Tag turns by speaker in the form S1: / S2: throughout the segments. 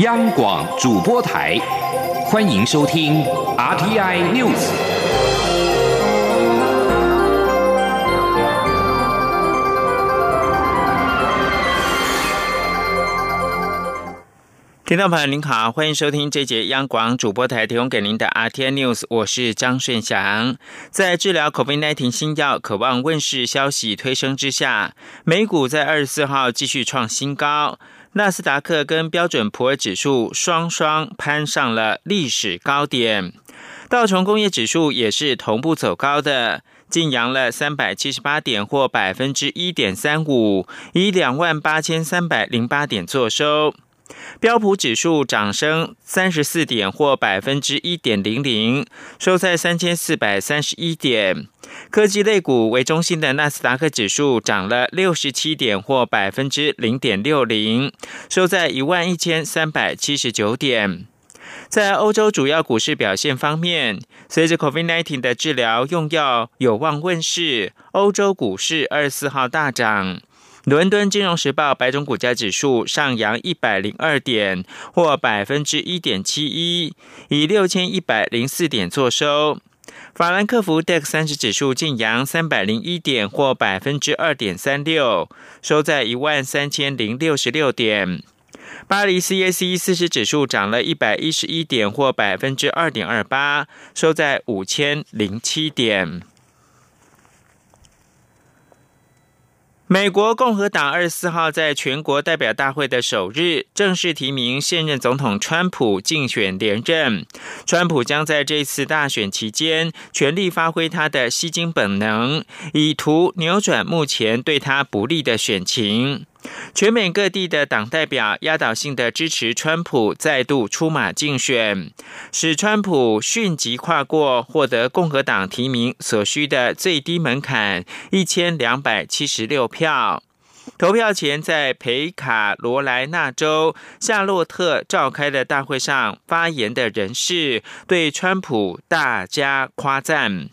S1: 央广主播台，欢迎收听 RTI News。
S2: 听众朋友您好，欢迎收听这节央广主播台提供给您的 RTI News，我是张顺祥。在治疗 COVID-19 新药渴望问世消息推升之下，美股在二十四号继续创新高。纳斯达克跟标准普尔指数双双攀上了历史高点，道琼工业指数也是同步走高的，晋扬了三百七十八点或百分之一点三五，以两万八千三百零八点作收。标普指数涨升三十四点或百分之一点零零，收在三千四百三十一点。科技类股为中心的纳斯达克指数涨了六十七点或百分之零点六零，收在一万一千三百七十九点。在欧洲主要股市表现方面，随着 COVID-19 的治疗用药有望问世，欧洲股市二十四号大涨。伦敦金融时报白种股价指数上扬一百零二点，或百分之一点七一，以六千一百零四点作收。法兰克福 DAX 三十指数晋扬三百零一点，或百分之二点三六，收在一万三千零六十六点。巴黎 CAC 四十指数涨了一百一十一点，或百分之二点二八，收在五千零七点。美国共和党二十四号在全国代表大会的首日正式提名现任总统川普竞选连任。川普将在这次大选期间全力发挥他的吸金本能，以图扭转目前对他不利的选情。全美各地的党代表压倒性的支持川普再度出马竞选，使川普迅即跨过获得共和党提名所需的最低门槛一千两百七十六票。投票前，在北卡罗来纳州夏洛特召开的大会上发言的人士对川普大加夸赞。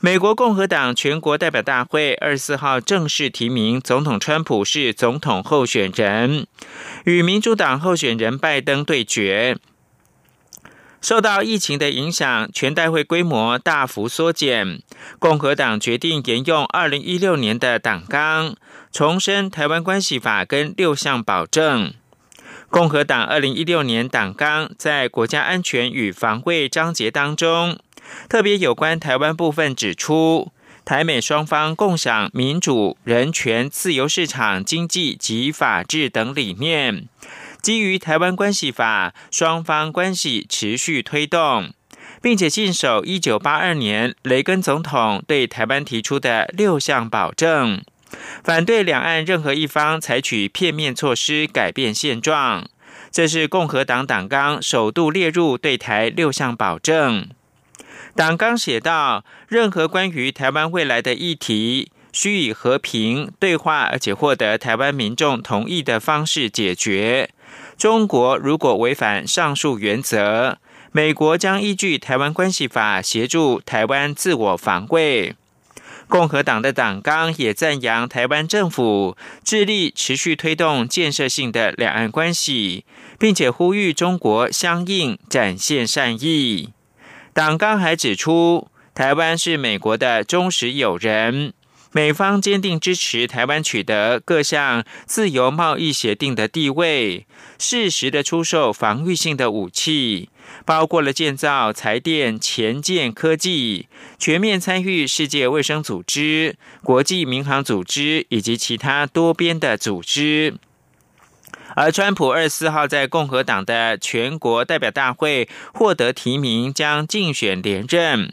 S2: 美国共和党全国代表大会二十四号正式提名总统川普是总统候选人，与民主党候选人拜登对决。受到疫情的影响，全代会规模大幅缩减。共和党决定沿用二零一六年的党纲，重申台湾关系法跟六项保证。共和党二零一六年党纲在国家安全与防卫章节当中。特别有关台湾部分指出，台美双方共享民主、人权、自由市场经济及法治等理念。基于台湾关系法，双方关系持续推动，并且信守一九八二年雷根总统对台湾提出的六项保证，反对两岸任何一方采取片面措施改变现状。这是共和党党纲首度列入对台六项保证。党纲写道：任何关于台湾未来的议题，需以和平对话，而且获得台湾民众同意的方式解决。中国如果违反上述原则，美国将依据《台湾关系法》协助台湾自我防卫。共和党的党纲也赞扬台湾政府致力持续推动建设性的两岸关系，并且呼吁中国相应展现善意。党纲还指出，台湾是美国的忠实友人，美方坚定支持台湾取得各项自由贸易协定的地位，适时的出售防御性的武器，包括了建造财电、前建科技，全面参与世界卫生组织、国际民航组织以及其他多边的组织。而川普二十四号在共和党的全国代表大会获得提名，将竞选连任。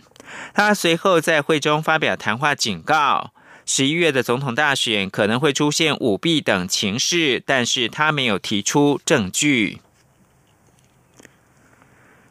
S2: 他随后在会中发表谈话，警告十一月的总统大选可能会出现舞弊等情势，但是他没有提出证据。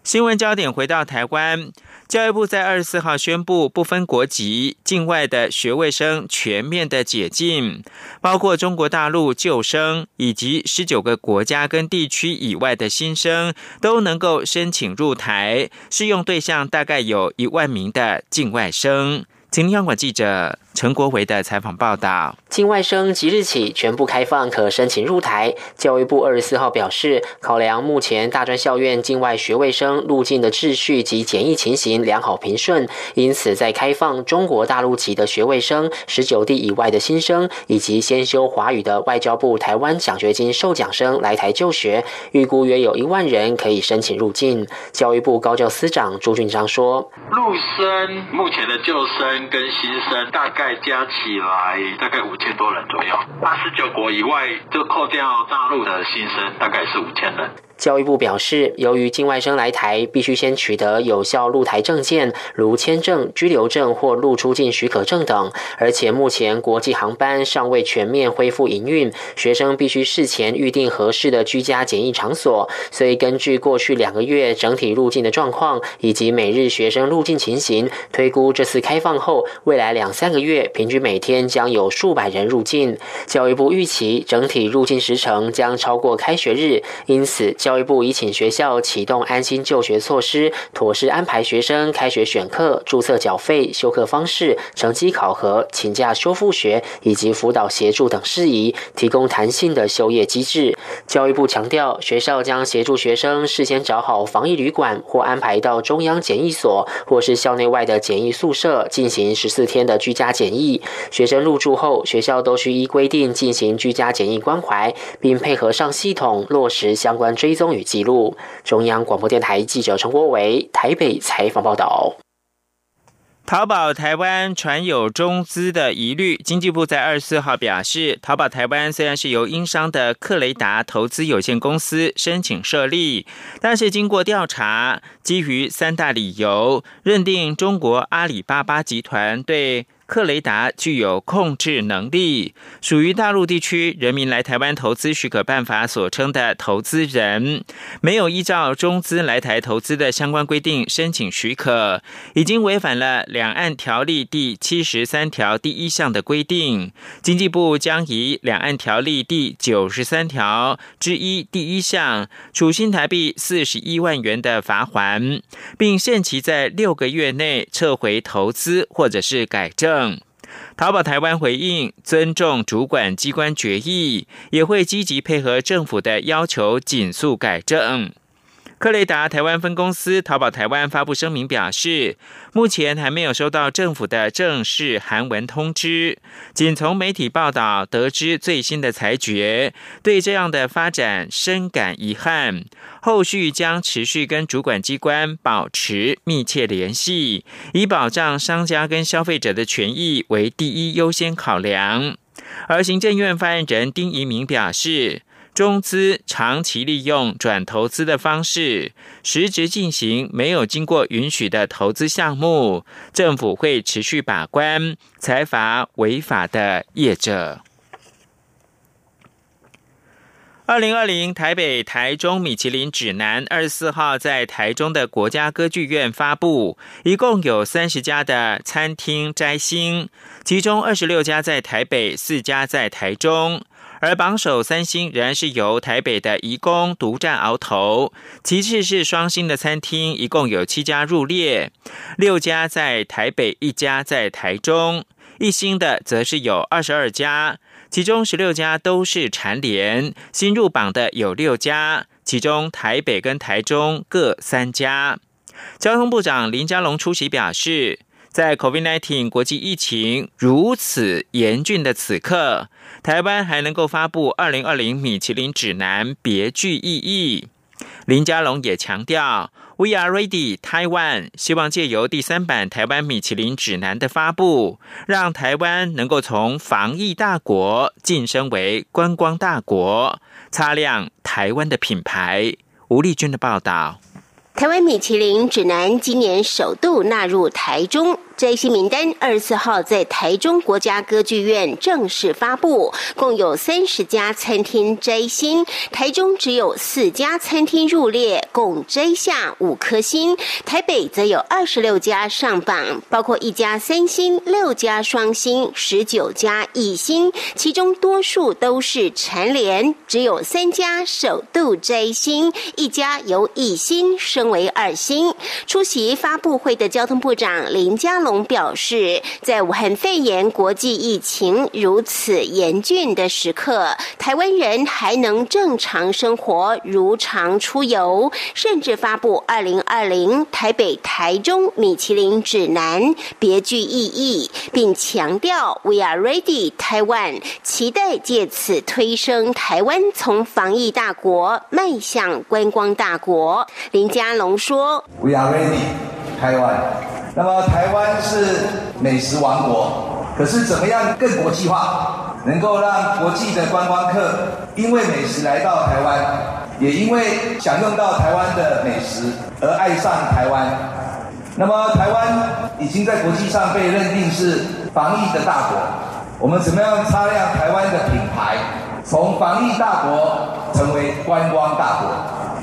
S2: 新闻焦点回到台湾。教育部在二十四号宣布，不分国籍，境外的学位生全面的解禁，包括中国大陆旧生以及十九个国家跟地区以外的新生都能够申请入台。适用对象大概有一万名的境外生。请央广记者陈国维的采访报道。
S3: 境外生即日起全部开放可申请入台。教育部二十四号表示，考量目前大专校院境外学位生入境的秩序及检疫情形良好平顺，因此在开放中国大陆籍的学位生、十九地以外的新生，以及先修华语的外交部台湾奖学金受奖生来台就学，预估约有一万人可以申请入境。教育部高教司长朱俊章说：“陆生目前的就生跟新生大概加起来大概五。”千多人左右，八十九国以外就扣掉大陆的新生，大概是五千人。教育部表示，由于境外生来台必须先取得有效入台证件，如签证、居留证或入出境许可证等，而且目前国际航班尚未全面恢复营运，学生必须事前预定合适的居家检疫场所。所以，根据过去两个月整体入境的状况以及每日学生入境情形，推估这次开放后，未来两三个月平均每天将有数百人入境。教育部预期整体入境时程将超过开学日，因此。教育部已请学校启动安心就学措施，妥善安排学生开学选课、注册缴费、休课方式、成绩考核、请假修复学以及辅导协助等事宜，提供弹性的休业机制。教育部强调，学校将协助学生事先找好防疫旅馆，或安排到中央检疫所，或是校内外的检疫宿舍进行十四天的居家检疫。学生入住后，学校都需依规定进行居家检疫关怀，并配合上系统落实相关追。踪与记录。中央广播电台记者陈国伟台北采访报道。
S2: 淘宝台湾传有中资的疑虑，经济部在二十四号表示，淘宝台湾虽然是由英商的克雷达投资有限公司申请设立，但是经过调查，基于三大理由，认定中国阿里巴巴集团对。克雷达具有控制能力，属于大陆地区人民来台湾投资许可办法所称的投资人，没有依照中资来台投资的相关规定申请许可，已经违反了两岸条例第七十三条第一项的规定。经济部将以两岸条例第九十三条之一第一项处新台币四十一万元的罚款，并限期在六个月内撤回投资或者是改正。淘宝台湾回应尊重主管机关决议，也会积极配合政府的要求，紧速改正。克雷达台湾分公司淘宝台湾发布声明表示，目前还没有收到政府的正式函文通知，仅从媒体报道得知最新的裁决，对这样的发展深感遗憾。后续将持续跟主管机关保持密切联系，以保障商家跟消费者的权益为第一优先考量。而行政院发言人丁仪明表示。中资长期利用转投资的方式，实质进行没有经过允许的投资项目，政府会持续把关，裁罚违法的业者。二零二零台北、台中米其林指南二十四号在台中的国家歌剧院发布，一共有三十家的餐厅摘星，其中二十六家在台北，四家在台中。而榜首三星仍然是由台北的怡工独占鳌头，其次是双星的餐厅，一共有七家入列，六家在台北，一家在台中，一星的则是有二十二家，其中十六家都是蝉联，新入榜的有六家，其中台北跟台中各三家。交通部长林佳龙出席表示。在 COVID-19 国际疫情如此严峻的此刻，台湾还能够发布2020米其林指南，别具意义。林佳龙也强调，We are ready Taiwan，希望借由第三版台湾米其林指南的发布，让台湾能够从防疫大国晋升为观光大国，擦亮台湾的品牌。吴丽君的报道。
S4: 台湾米其林指南今年首度纳入台中。摘星名单二十四号在台中国家歌剧院正式发布，共有三十家餐厅摘星，台中只有四家餐厅入列，共摘下五颗星。台北则有二十六家上榜，包括一家三星、六家双星、十九家一星，其中多数都是蝉联，只有三家首度摘星，一家由一星升为二星。出席发布会的交通部长林佳龙。龙表示，在武汉肺炎国际疫情如此严峻的时刻，台湾人还能正常生活、如常出游，甚至发布二零二零台北、台中米其林指南，别具意义，并强调 “We are ready Taiwan”，期待借此推升台湾从防疫大国迈向观光大国。林佳龙说
S5: ：“We are ready Taiwan。”那么台湾是美食王国，可是怎么样更国际化，能够让国际的观光客因为美食来到台湾，也因为享用到台湾的美食而爱上台湾。那么台湾已经在国际上被认定是防疫的大国，我们怎么样擦亮台湾的品牌，从防疫大国成为观光大国？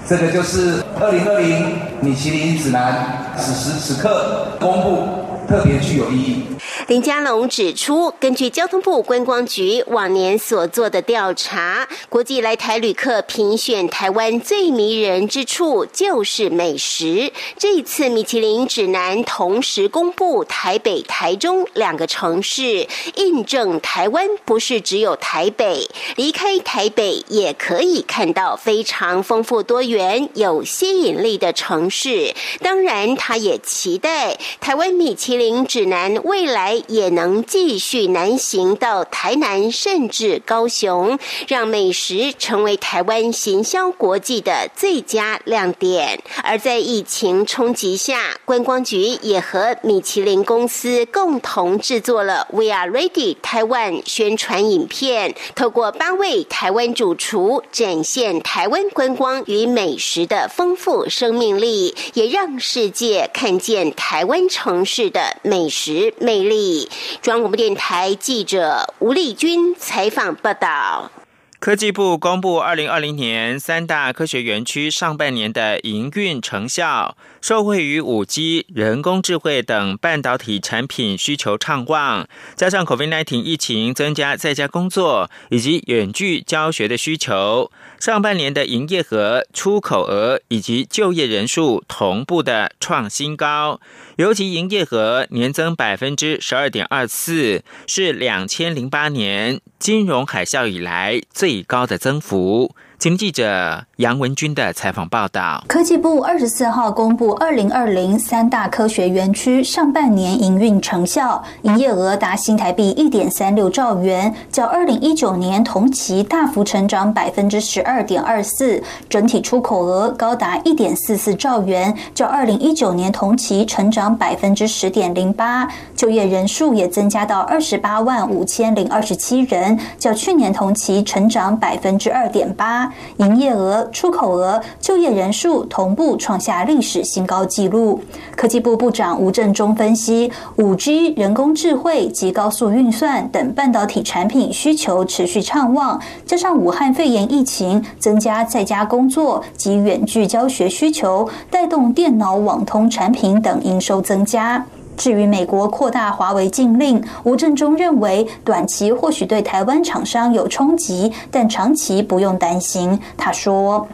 S5: 这个就是二零二零米其林指南，此时此刻公布。特别具有意义。
S4: 林佳龙指出，根据交通部观光局往年所做的调查，国际来台旅客评选台湾最迷人之处就是美食。这次米其林指南同时公布台北、台中两个城市，印证台湾不是只有台北，离开台北也可以看到非常丰富多元、有吸引力的城市。当然，他也期待台湾米其林指南未来也能继续南行到台南，甚至高雄，让美食成为台湾行销国际的最佳亮点。而在疫情冲击下，观光局也和米其林公司共同制作了 “We Are Ready Taiwan” 宣传影片，透过八位台湾主厨展现台湾观光与美食的丰富生命力，也让世界看见台湾城市的。美食魅力，中央广播电台记者吴丽君采访报道。
S2: 科技部公布二零二零年三大科学园区上半年的营运成效。受惠于五 G、人工智慧等半导体产品需求畅旺，加上 COVID-19 疫情增加在家工作以及远距教学的需求，上半年的营业额、出口额以及就业人数同步的创新高。尤其营业额年增百分之十二点二四，是两千零八年金融海啸以来最高的增幅。请记者杨文军的采访报道。
S6: 科技部二十四号公布二零二零三大科学园区上半年营运成效，营业额达新台币一点三六兆元，较二零一九年同期大幅成长百分之十二点二四。整体出口额高达一点四四兆元，较二零一九年同期成长百分之十点零八。就业人数也增加到二十八万五千零二十七人，较去年同期成长百分之二点八。营业额、出口额、就业人数同步创下历史新高纪录。科技部部长吴振中分析，五 G、人工智慧及高速运算等半导体产品需求持续畅旺，加上武汉肺炎疫情增加在家工作及远距教学需求，带动电脑网通产品等营收增加。至于美国扩大华为禁令，吴振中认为短期或许对台湾厂商有冲击，但长期不用担心。他说：“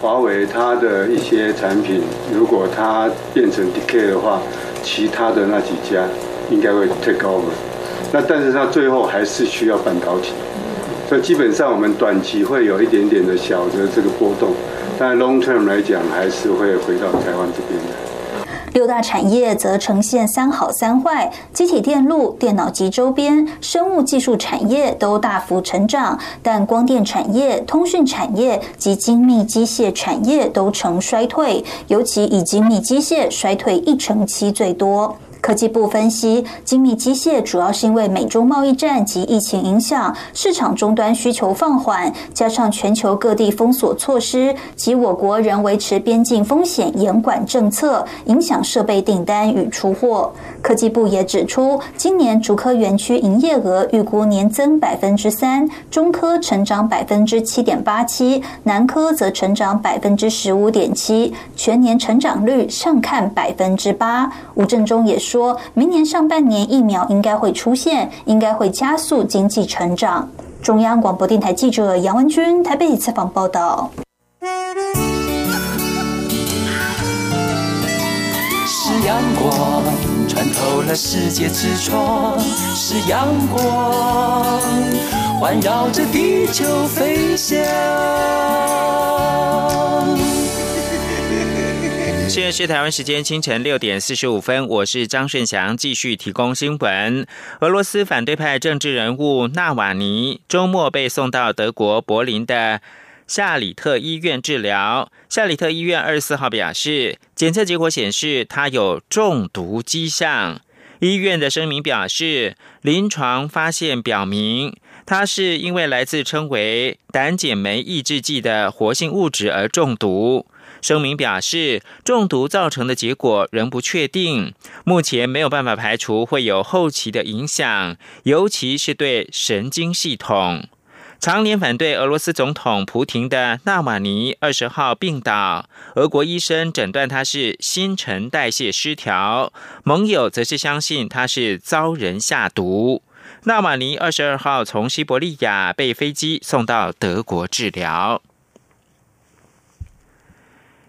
S7: 华为它的一些产品，如果它变成 decay 的话，其他的那几家应该会 take over。那但是它最后还是需要半导体，所以基本上我们短期会有一点点的小的这个波动，但 long term 来讲还是会回到台湾这边的。”
S6: 六大产业则呈现三好三坏，机体电路、电脑及周边、生物技术产业都大幅成长，但光电产业、通讯产业及精密机械产业都呈衰退，尤其以精密机械衰退一成七最多。科技部分析，精密机械主要是因为美中贸易战及疫情影响，市场终端需求放缓，加上全球各地封锁措施及我国仍维持边境风险严管政策，影响设备订单与出货。科技部也指出，今年竹科园区营业额预估年增百分之三，中科成长百分之七点八七，南科则成长百分之十五点七，全年成长率上看百分之八。吴振中也说。说明年上半年疫苗应该会出现，应该会加速经济成长。中央广播电台记者杨文君台北采访报道。
S8: 是阳光。穿透了世界之窗是阳光，环绕着地球飞翔。
S2: 现在是台湾时间清晨六点四十五分，我是张顺祥，继续提供新闻。俄罗斯反对派政治人物纳瓦尼周末被送到德国柏林的夏里特医院治疗。夏里特医院二十四号表示，检测结果显示他有中毒迹象。医院的声明表示，临床发现表明他是因为来自称为胆碱酶抑制剂的活性物质而中毒。声明表示，中毒造成的结果仍不确定，目前没有办法排除会有后期的影响，尤其是对神经系统。常年反对俄罗斯总统普廷的纳瓦尼二十号病倒，俄国医生诊断他是新陈代谢失调，盟友则是相信他是遭人下毒。纳瓦尼二十二号从西伯利亚被飞机送到德国治疗。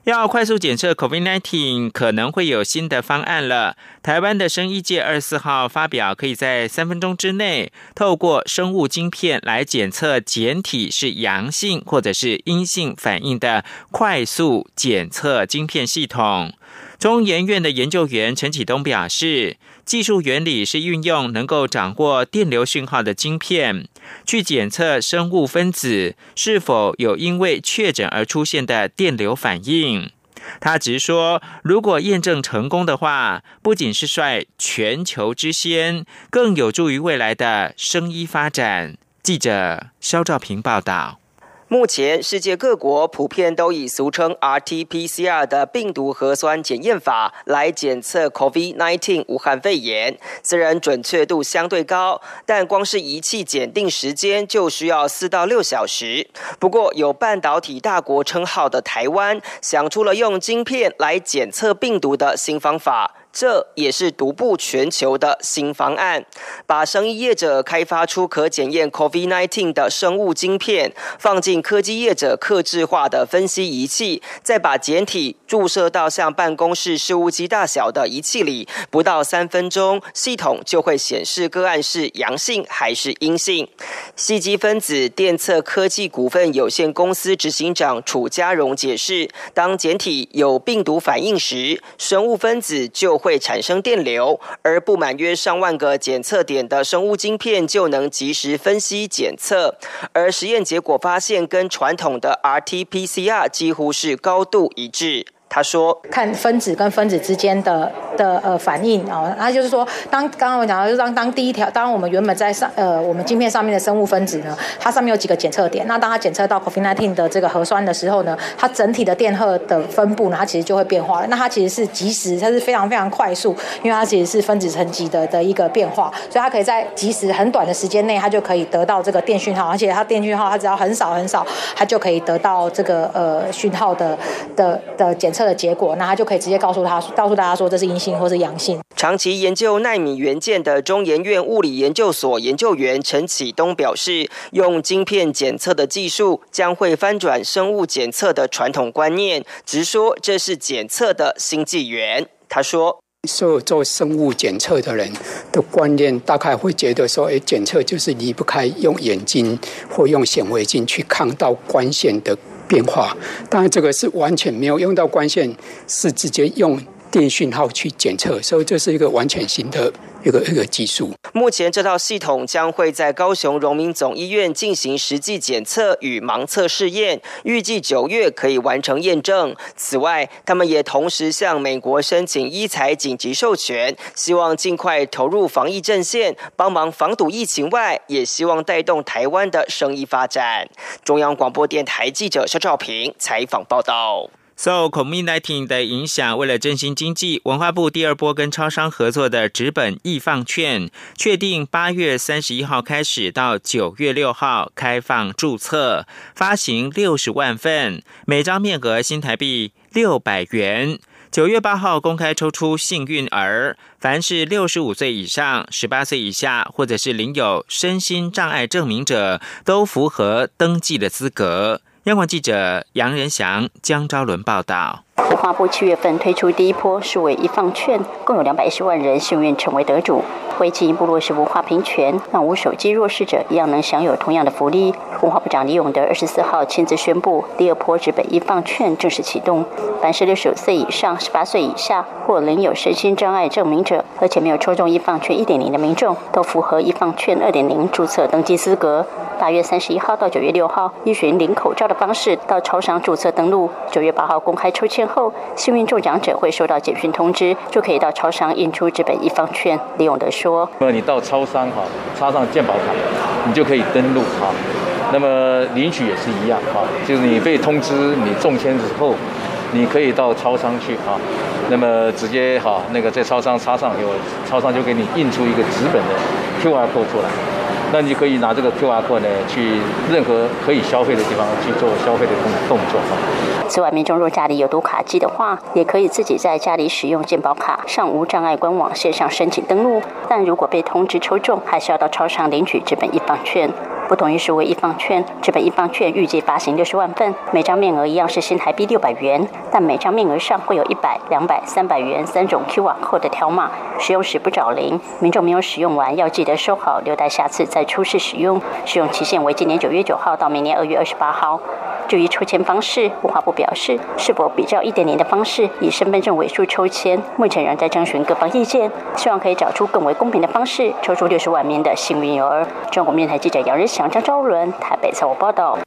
S2: 要快速检测 COVID-19，可能会有新的方案了。台湾的生医界二十四号发表，可以在三分钟之内透过生物晶片来检测检体是阳性或者是阴性反应的快速检测晶片系统。中研院的研究员陈启东表示，技术原理是运用能够掌握电流讯号的晶片，去检测生物分子是否有因为确诊而出现的电流反应。他直说，如果验证成功的话，不仅是率全球之先，更有助于未来的生医发展。记者肖兆平报道。
S9: 目前，世界各国普遍都以俗称 RT-PCR 的病毒核酸检验法来检测 COVID-19 武汉肺炎。虽然准确度相对高，但光是仪器检定时间就需要四到六小时。不过，有半导体大国称号的台湾，想出了用晶片来检测病毒的新方法。这也是独步全球的新方案，把生意业者开发出可检验 COVID-19 的生物晶片，放进科技业者克制化的分析仪器，再把简体注射到像办公室事务机大小的仪器里，不到三分钟，系统就会显示个案是阳性还是阴性。细基分子电测科技股份有限公司执行长楚家荣解释，当简体有病毒反应时，生物分子就会。会产生电流，而布满约上万个检测点的生物晶片就能及时分析检测。而实验结果发现，跟传统的 RT-PCR 几乎是高度一致。他说：“看分子跟分子之间的的呃反应啊，那就是说，当刚刚我讲到，就当当第一条，当我们原本在上呃我们镜片上面的生物分子呢，它上面有几个检测点，那当它检测到 COVID-19 的这个核酸的时候呢，它整体的电荷的分布呢，它其实就会变化了。那它其实是及时，它是非常非常快速，因为它其实是分子层级的的一个变化，所以它可以在及时很短的时间内，它就可以得到这个电讯号，而且它电讯号它只要很少很少，它就可以得到这个呃讯号的的的检。”测的结果，那他就可以直接告诉他，告诉大家说这是阴性或是阳性。长期研究纳米元件的中研院物理研究所研究员陈启东表示，用晶片检测的技术将会翻转生物检测的传统观念，直说这是检测的新纪元。他说，所有做生物检测的人的观念大概会觉得说，哎，检测就是离不开用眼睛或用显微镜去看到光线的。变化，当然这个是完全没有用到光线，是直接用电讯号去检测，所以这是一个完全新的。一个一个技术，目前这套系统将会在高雄荣民总医院进行实际检测与盲测试验，预计九月可以完成验证。此外，他们也同时向美国申请医材紧急授权，希望尽快投入防疫阵线，帮忙防堵疫情外，也希望带动台湾的生意发展。中央广播电台记者肖兆平采访报道。
S2: 受 COVID-19 的影响，为了振兴经济，文化部第二波跟超商合作的纸本易放券，确定八月三十一号开始到九月六号开放注册，发行六十万份，每张面额新台币六百元。九月八号公开抽出幸运儿，凡是六十五岁以上、十八岁以下，或者是领有身心障碍证明者，都符合登记的资格。央广记者杨仁祥、江昭伦报道。
S10: 文化部七月份推出第一波数位一放券，共有两百一十万人幸运成为得主。为进一步落实文化平权，让无手机弱势者一样能享有同样的福利。文化部长李永德二十四号亲自宣布，第二波指北一放券正式启动。凡十六岁以上、十八岁以下或仍有身心障碍证明者，而且没有抽中一放券一点零的民众，都符合一放券二点零注册登记资格。八月三十一号到九月六号，依循领口罩的方式到超商注册登录。九月八号公开抽签后，幸运中奖者会收到简讯通知，就可以到超商印出这本一方券。李永德说：“
S11: 那么你到超商哈，插上健保卡，你就可以登录哈。那么领取也是一样哈，就是你被通知你中签之后，你可以到超商去哈。那么直接哈，那个在超商插上以后，超商就给你印出一个纸本的 QR code 出来。”那你可以拿这个 QR code 呢，去任何可以消费的地方去做消费的动动作。
S10: 此外，民众若家里有读卡机的话，也可以自己在家里使用健保卡上无障碍官网线上申请登录。但如果被通知抽中，还是要到超商领取这本一方券。不同于数位一方券，这本一方券预计发行六十万份，每张面额一样是新台币六百元，但每张面额上会有一百、两百、三百元三种 QR 码的条码，使用时不找零。民众没有使用完要记得收好，留待下次再出示使用。使用期限为今年九月九号到明年二月二十八号。至于抽签方式，文化部表示，是否比较一点零的方式以身份证尾数抽签，目前仍在征询各方意见，希望可以找出更为公平的方式，抽出六十万名的幸运儿。中国面台记者杨日祥、张昭伦台北采访报道。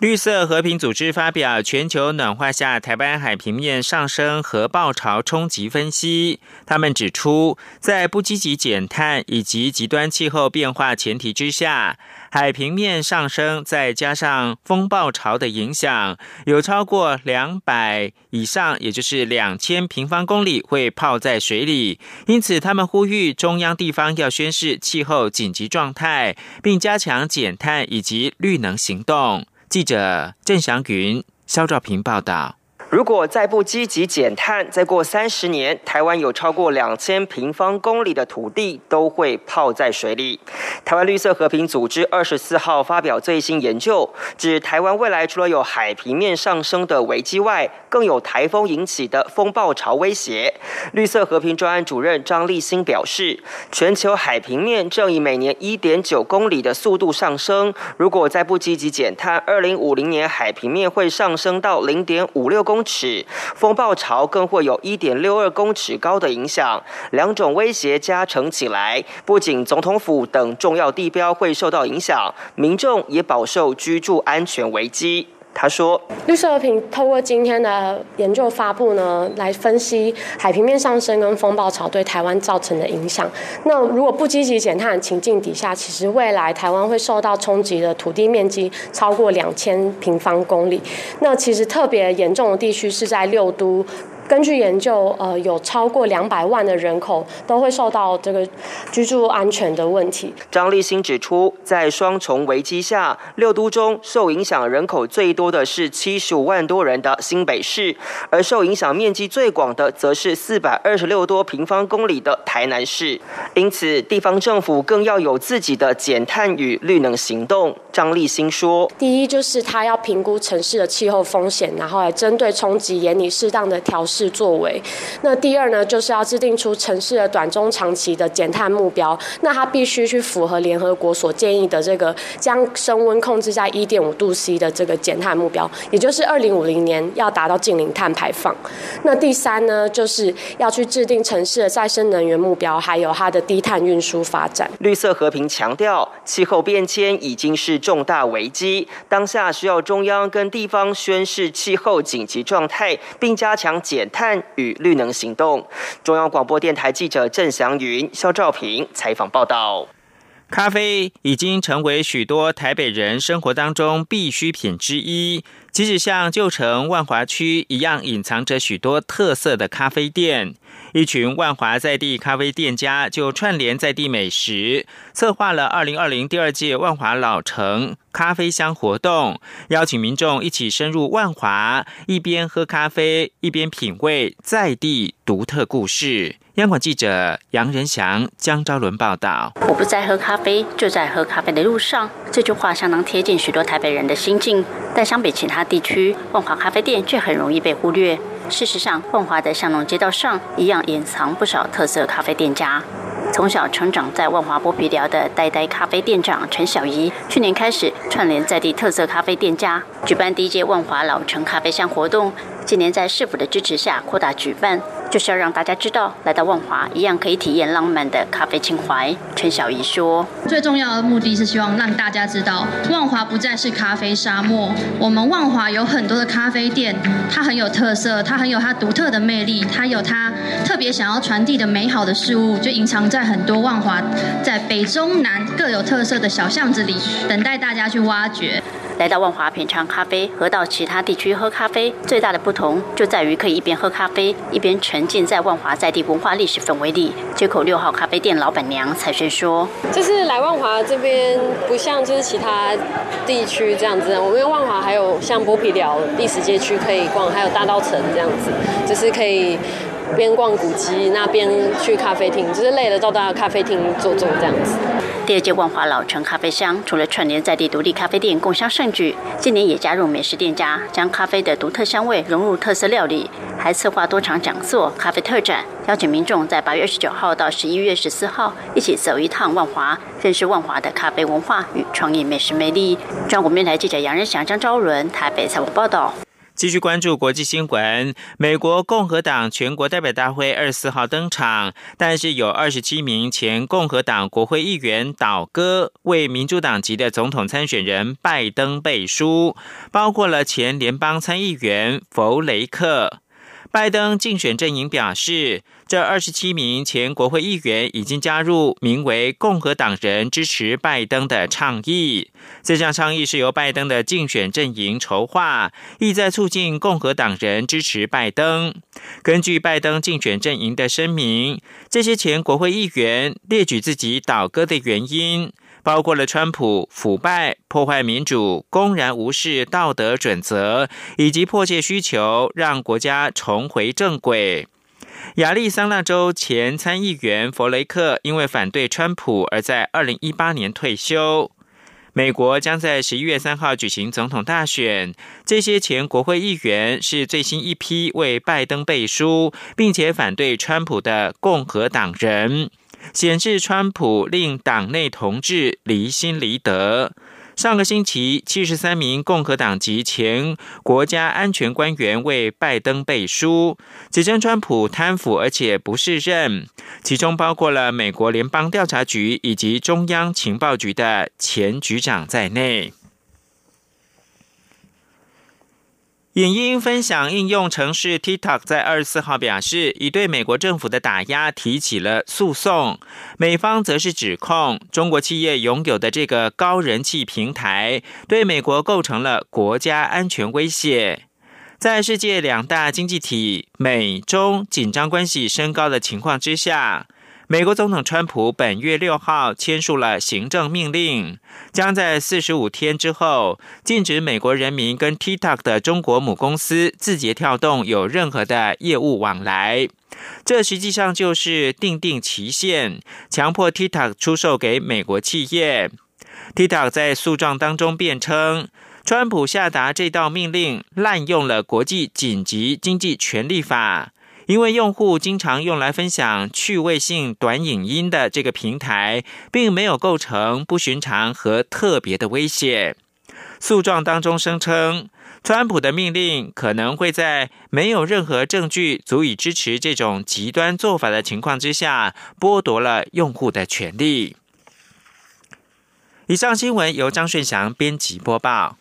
S2: 绿色和平组织发表全球暖化下台湾海平面上升和爆潮冲击分析。他们指出，在不积极减碳以及极端气候变化前提之下，海平面上升再加上风暴潮的影响，有超过两百以上，也就是两千平方公里会泡在水里。因此，他们呼吁中央地方要宣示气候紧急状态，并加强减碳以及绿能行动。记者郑祥云、肖兆平报道。
S9: 如果再不积极减碳，再过三十年，台湾有超过两千平方公里的土地都会泡在水里。台湾绿色和平组织二十四号发表最新研究，指台湾未来除了有海平面上升的危机外，更有台风引起的风暴潮威胁。绿色和平专案主任张立新表示，全球海平面正以每年一点九公里的速度上升，如果再不积极减碳，二零五零年海平面会上升到零点五六公。公尺，风暴潮更会有一点六二公尺高的影响，两种威胁加成起来，不仅总统府等重要地标会受到影响，民众也饱受居住安全危机。他说：“
S12: 绿色和平透过今天的研究发布呢，来分析海平面上升跟风暴潮对台湾造成的影响。那如果不积极减碳的情境底下，其实未来台湾会受到冲击的土地面积超过两千平方公里。那其实特别严重的地区是在六都。”根据研究，呃，有超过两百万的人口都会受到这个居住安全的问题。
S9: 张立新指出，在双重危机下，六都中受影响人口最多的是七十五万多人的新北市，而受影响面积最广的则是四百二十六多平方公里的台南市。因此，地方政府更要有自己的减碳与绿能行动。张立新说：“
S12: 第一，就是他要评估城市的气候风险，然后来针对冲击，严拟适当的调试。”是作为，那第二呢，就是要制定出城市的短中长期的减碳目标。那它必须去符合联合国所建议的这个将升温控制在一点五度 C 的这个减碳目标，也就是二零五零年要达到净零碳排放。那第三呢，就是要去制定城市的再生能源目标，还有它的低碳运输发展。
S9: 绿色和平强调，气候变迁已经是重大危机，当下需要中央跟地方宣示气候紧急状态，并加强减。碳与绿能行动。中央广播电台记者郑祥云、肖兆平采访报道。
S2: 咖啡已经成为许多台北人生活当中必需品之一。即使像旧城万华区一样，隐藏着许多特色的咖啡店，一群万华在地咖啡店家就串联在地美食，策划了二零二零第二届万华老城咖啡香活动，邀请民众一起深入万华，一边喝咖啡，一边品味在地独特故事。央广记者杨仁祥、江昭伦报道：“
S10: 我不再喝咖啡，就在喝咖啡的路上。”这句话相当贴近许多台北人的心境，但相比其他地区，万华咖啡店却很容易被忽略。事实上，万华的巷弄街道上一样隐藏不少特色咖啡店家。从小成长在万华剥皮寮的呆呆咖啡店长陈小怡，去年开始串联在地特色咖啡店家，举办第一届万华老城咖啡香活动。今年在市府的支持下扩大举办，就是要让大家知道，来到万华一样可以体验浪漫的咖啡情怀。陈小怡说：“
S13: 最重要的目的是希望让大家知道，万华不再是咖啡沙漠。我们万华有很多的咖啡店，它很有特色，它很有它独特的魅力，它有它特别想要传递的美好的事物，就隐藏在很多万华在北中南各有特色的小巷子里，等待大家去挖掘。”
S10: 来到万华品尝咖啡，和到其他地区喝咖啡最大的不同，就在于可以一边喝咖啡，一边沉浸在万华在地文化历史氛围里。街口六号咖啡店老板娘彩萱说：“
S12: 就是来万华这边，不像就是其他地区这样子，我们万华还有像剥皮寮历史街区可以逛，还有大道城这样子，就是可以。”边逛古迹，那边去咖啡厅，就是累了到大咖啡厅坐坐这样子。
S10: 第二届万华老城咖啡香，除了串联在地独立咖啡店共襄盛举，今年也加入美食店家，将咖啡的独特香味融入特色料理，还策划多场讲座、咖啡特展，邀请民众在八月二十九号到十一月十四号一起走一趟万华，认识万华的咖啡文化与创意美食魅力。中国面台记者杨仁祥、张昭伦台北采访报道。
S2: 继续关注国际新闻。美国共和党全国代表大会二十四号登场，但是有二十七名前共和党国会议员倒戈，为民主党籍的总统参选人拜登背书，包括了前联邦参议员弗雷克。拜登竞选阵营表示。这二十七名前国会议员已经加入名为“共和党人支持拜登”的倡议。这项倡议是由拜登的竞选阵营筹划，意在促进共和党人支持拜登。根据拜登竞选阵营的声明，这些前国会议员列举自己倒戈的原因，包括了川普腐败、破坏民主、公然无视道德准则，以及迫切需求让国家重回正轨。亚利桑那州前参议员弗雷克因为反对川普而在二零一八年退休。美国将在十一月三号举行总统大选，这些前国会议员是最新一批为拜登背书并且反对川普的共和党人，显示川普令党内同志离心离德。上个星期，七十三名共和党籍前国家安全官员为拜登背书，指称川普贪腐而且不是任，其中包括了美国联邦调查局以及中央情报局的前局长在内。影音分享应用程式 TikTok 在二十四号表示，已对美国政府的打压提起了诉讼。美方则是指控中国企业拥有的这个高人气平台，对美国构成了国家安全威胁。在世界两大经济体美中紧张关系升高的情况之下。美国总统川普本月六号签署了行政命令，将在四十五天之后禁止美国人民跟 TikTok 的中国母公司字节跳动有任何的业务往来。这实际上就是定定期限，强迫 TikTok 出售给美国企业。TikTok 在诉状当中辩称，川普下达这道命令滥用了国际紧急经济权利法。因为用户经常用来分享趣味性短影音的这个平台，并没有构成不寻常和特别的威胁。诉状当中声称，川普的命令可能会在没有任何证据足以支持这种极端做法的情况之下，剥夺了用户的权利。以上新闻由张顺祥编辑播报。